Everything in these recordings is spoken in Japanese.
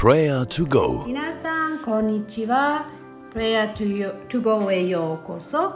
Prayer to Go. 皆さんこんにちは。Prayer to, to Go へようこそ。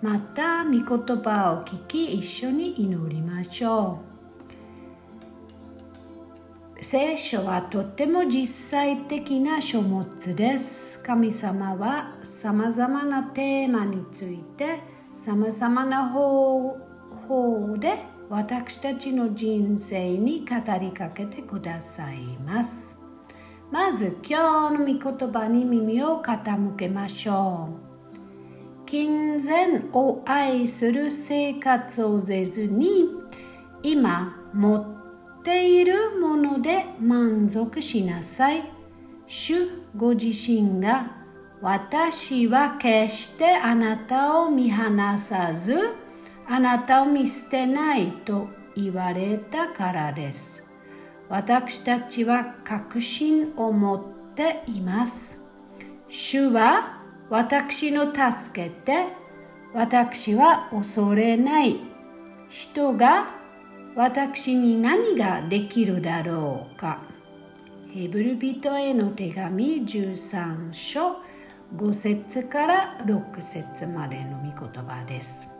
また御言葉を聞き一緒に祈りましょう。聖書はとても実際的な書物です。神様はさまざまなテーマについてさまざまな方法で私たちの人生に語りかけてくださいます。まず今日の御言葉に耳を傾けましょう金銭を愛する生活をせずに今持っているもので満足しなさい主ご自身が私は決してあなたを見放さずあなたを見捨てないと言われたからです。私たちは確信を持っています。主は私の助けて、私は恐れない。人が私に何ができるだろうか。ヘブル人への手紙13章5節から6節までの御言葉です。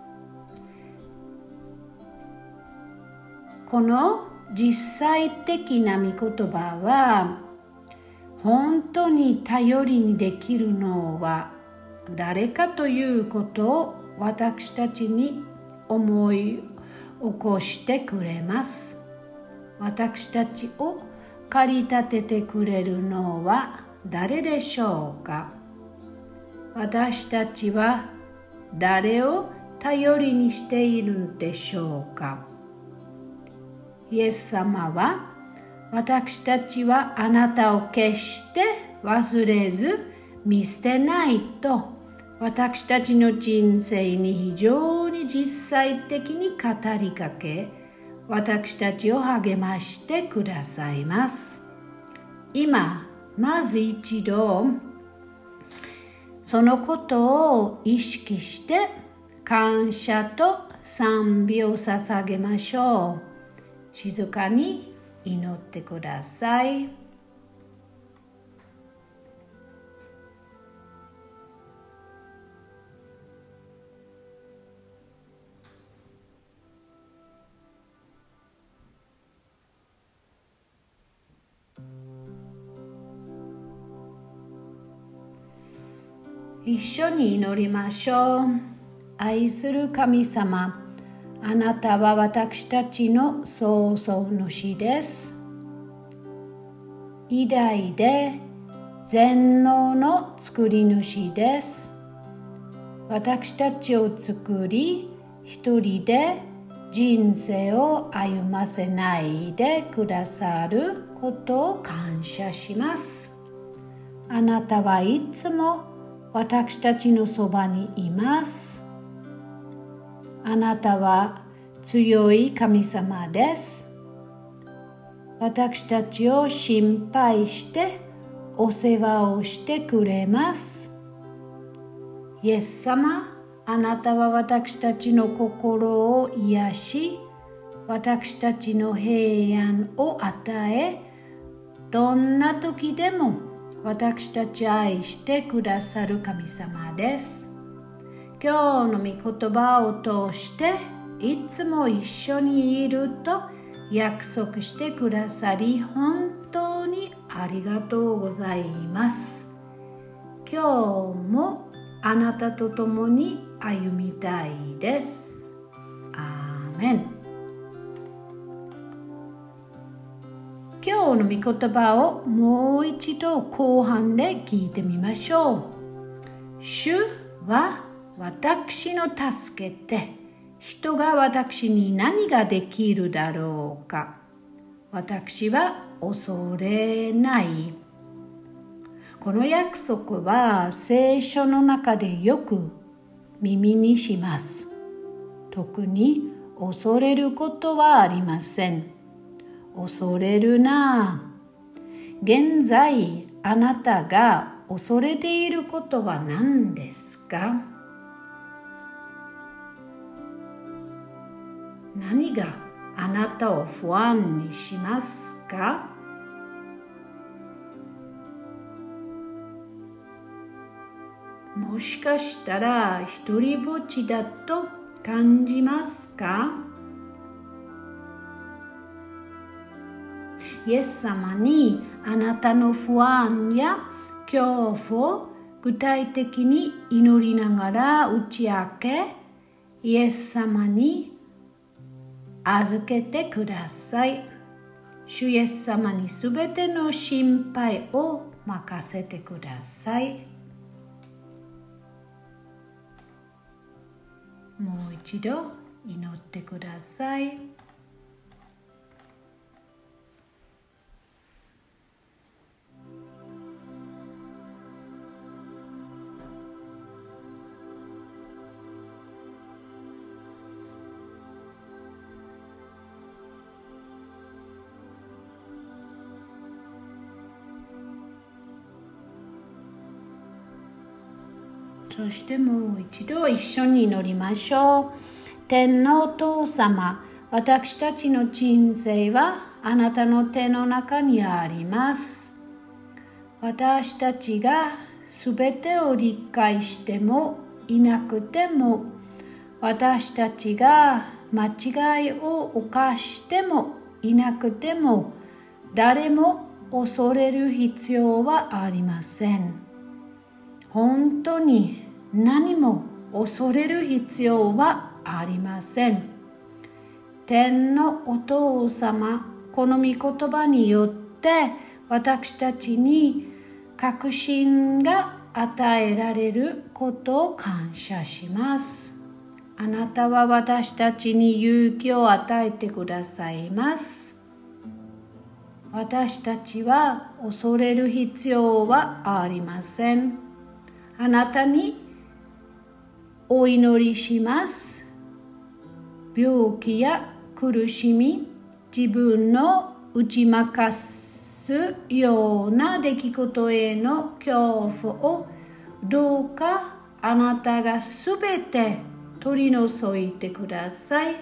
この実際的な御言葉は本当に頼りにできるのは誰かということを私たちに思い起こしてくれます。私たちを駆り立ててくれるのは誰でしょうか私たちは誰を頼りにしているのでしょうかイエス様は私たちはあなたを決して忘れず見捨てないと私たちの人生に非常に実際的に語りかけ私たちを励ましてくださいます。今まず一度そのことを意識して感謝と賛美を捧げましょう。静かに祈ってください。一緒に祈りましょう。愛する神様。あなたは私たちの創造主です。偉大で全能の作り主です。私たちを作り、一人で人生を歩ませないでくださることを感謝します。あなたはいつも私たちのそばにいます。あなたは強い神様です。私たちを心配してお世話をしてくれます。イエス様、あなたは私たちの心を癒し、私たちの平安を与え、どんな時でも私たち愛してくださる神様です。今日の御言葉を通していつも一緒にいると約束してくださり本当にありがとうございます。今日もあなたと共に歩みたいです。アーメン。今日の御言葉をもう一度後半で聞いてみましょう。主は私の助けて人が私に何ができるだろうか。私は恐れない。この約束は聖書の中でよく耳にします。特に恐れることはありません。恐れるな。現在あなたが恐れていることは何ですか？何があなたを不安にしますか？もしかしたら一りぼっちだと感じますか？イエス様にあなたの不安や恐怖を具体的に祈りながら打ち明けイエス様に預けてください主イエス様にすべての心配を任せてください。もう一度祈ってください。そしてもう一度一緒に祈りましょう。天皇父様、私たちの人生はあなたの手の中にあります。私たちがすべてを理解してもいなくても、私たちが間違いを犯してもいなくても、誰も恐れる必要はありません。本当に何も恐れる必要はありません。天のお父様この御言葉によって私たちに確信が与えられることを感謝します。あなたは私たちに勇気を与えてくださいます。私たちは恐れる必要はありません。あなたにお祈りします。病気や苦しみ自分の打ち負かすような出来事への恐怖をどうかあなたがすべて取り除いてください。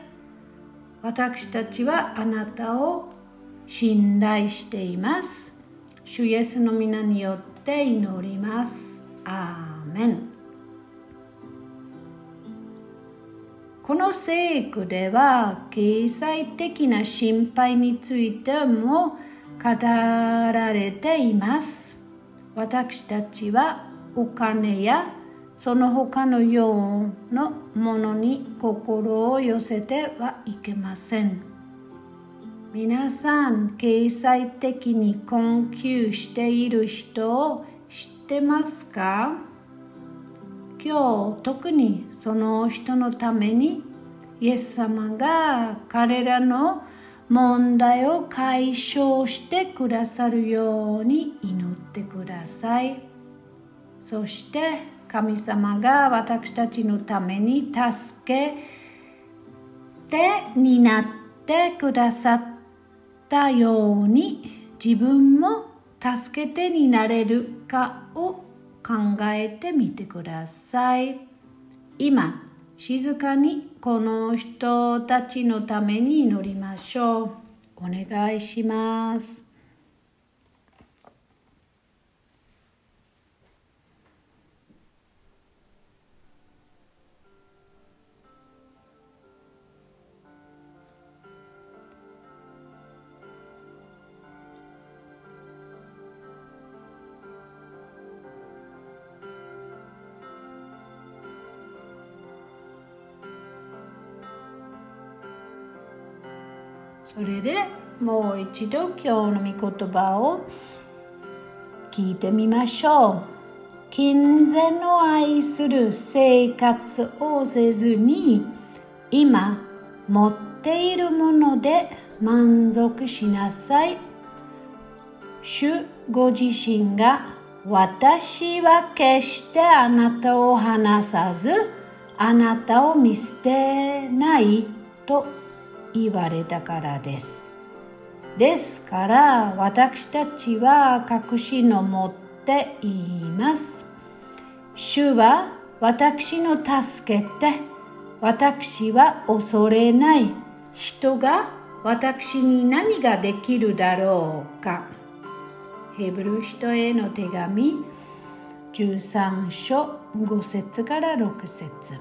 私たちはあなたを信頼しています。主イエスの皆によって祈ります。アーメン。この聖句では経済的な心配についても語られています。私たちはお金やその他のようなものに心を寄せてはいけません。皆さん、経済的に困窮している人を知ってますか？今日特にその人のためにイエス様が彼らの問題を解消してくださるように祈ってください。そして神様が私たちのために助けてになってくださったように自分も助けてになれるかを考えてみてください。今静かにこの人たちのために祈りましょう。お願いします。それでもう一度今日の御言葉を聞いてみましょう。金銭を愛する生活をせずに今持っているもので満足しなさい。主ご自身が私は決してあなたを離さずあなたを見捨てないと言われたからです。ですから私たちは確信を持って言います。主は私の助けて私は恐れない人が私に何ができるだろうか。ヘブル人への手紙13章5節から6節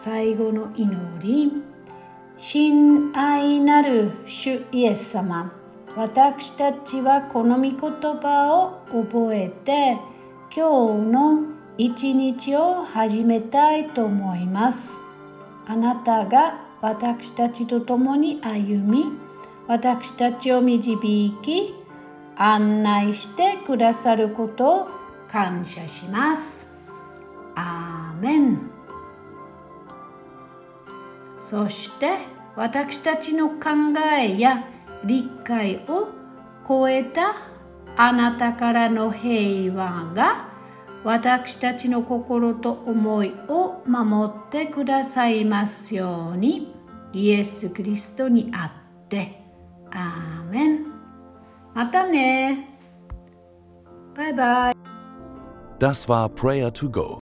最後の祈り。親愛なる主イエス様私たちはこの御言葉を覚えて今日の一日を始めたいと思います。あなたが私たちと共に歩み私たちを導き案内してくださることを感謝します。アーメン。そして私たちの考えや理解を超えたあなたからの平和が私たちの心と思いを守ってくださいますようにイエス・キリストにあって。アーメン。またね。バイバイ。Das war Prayer to Go,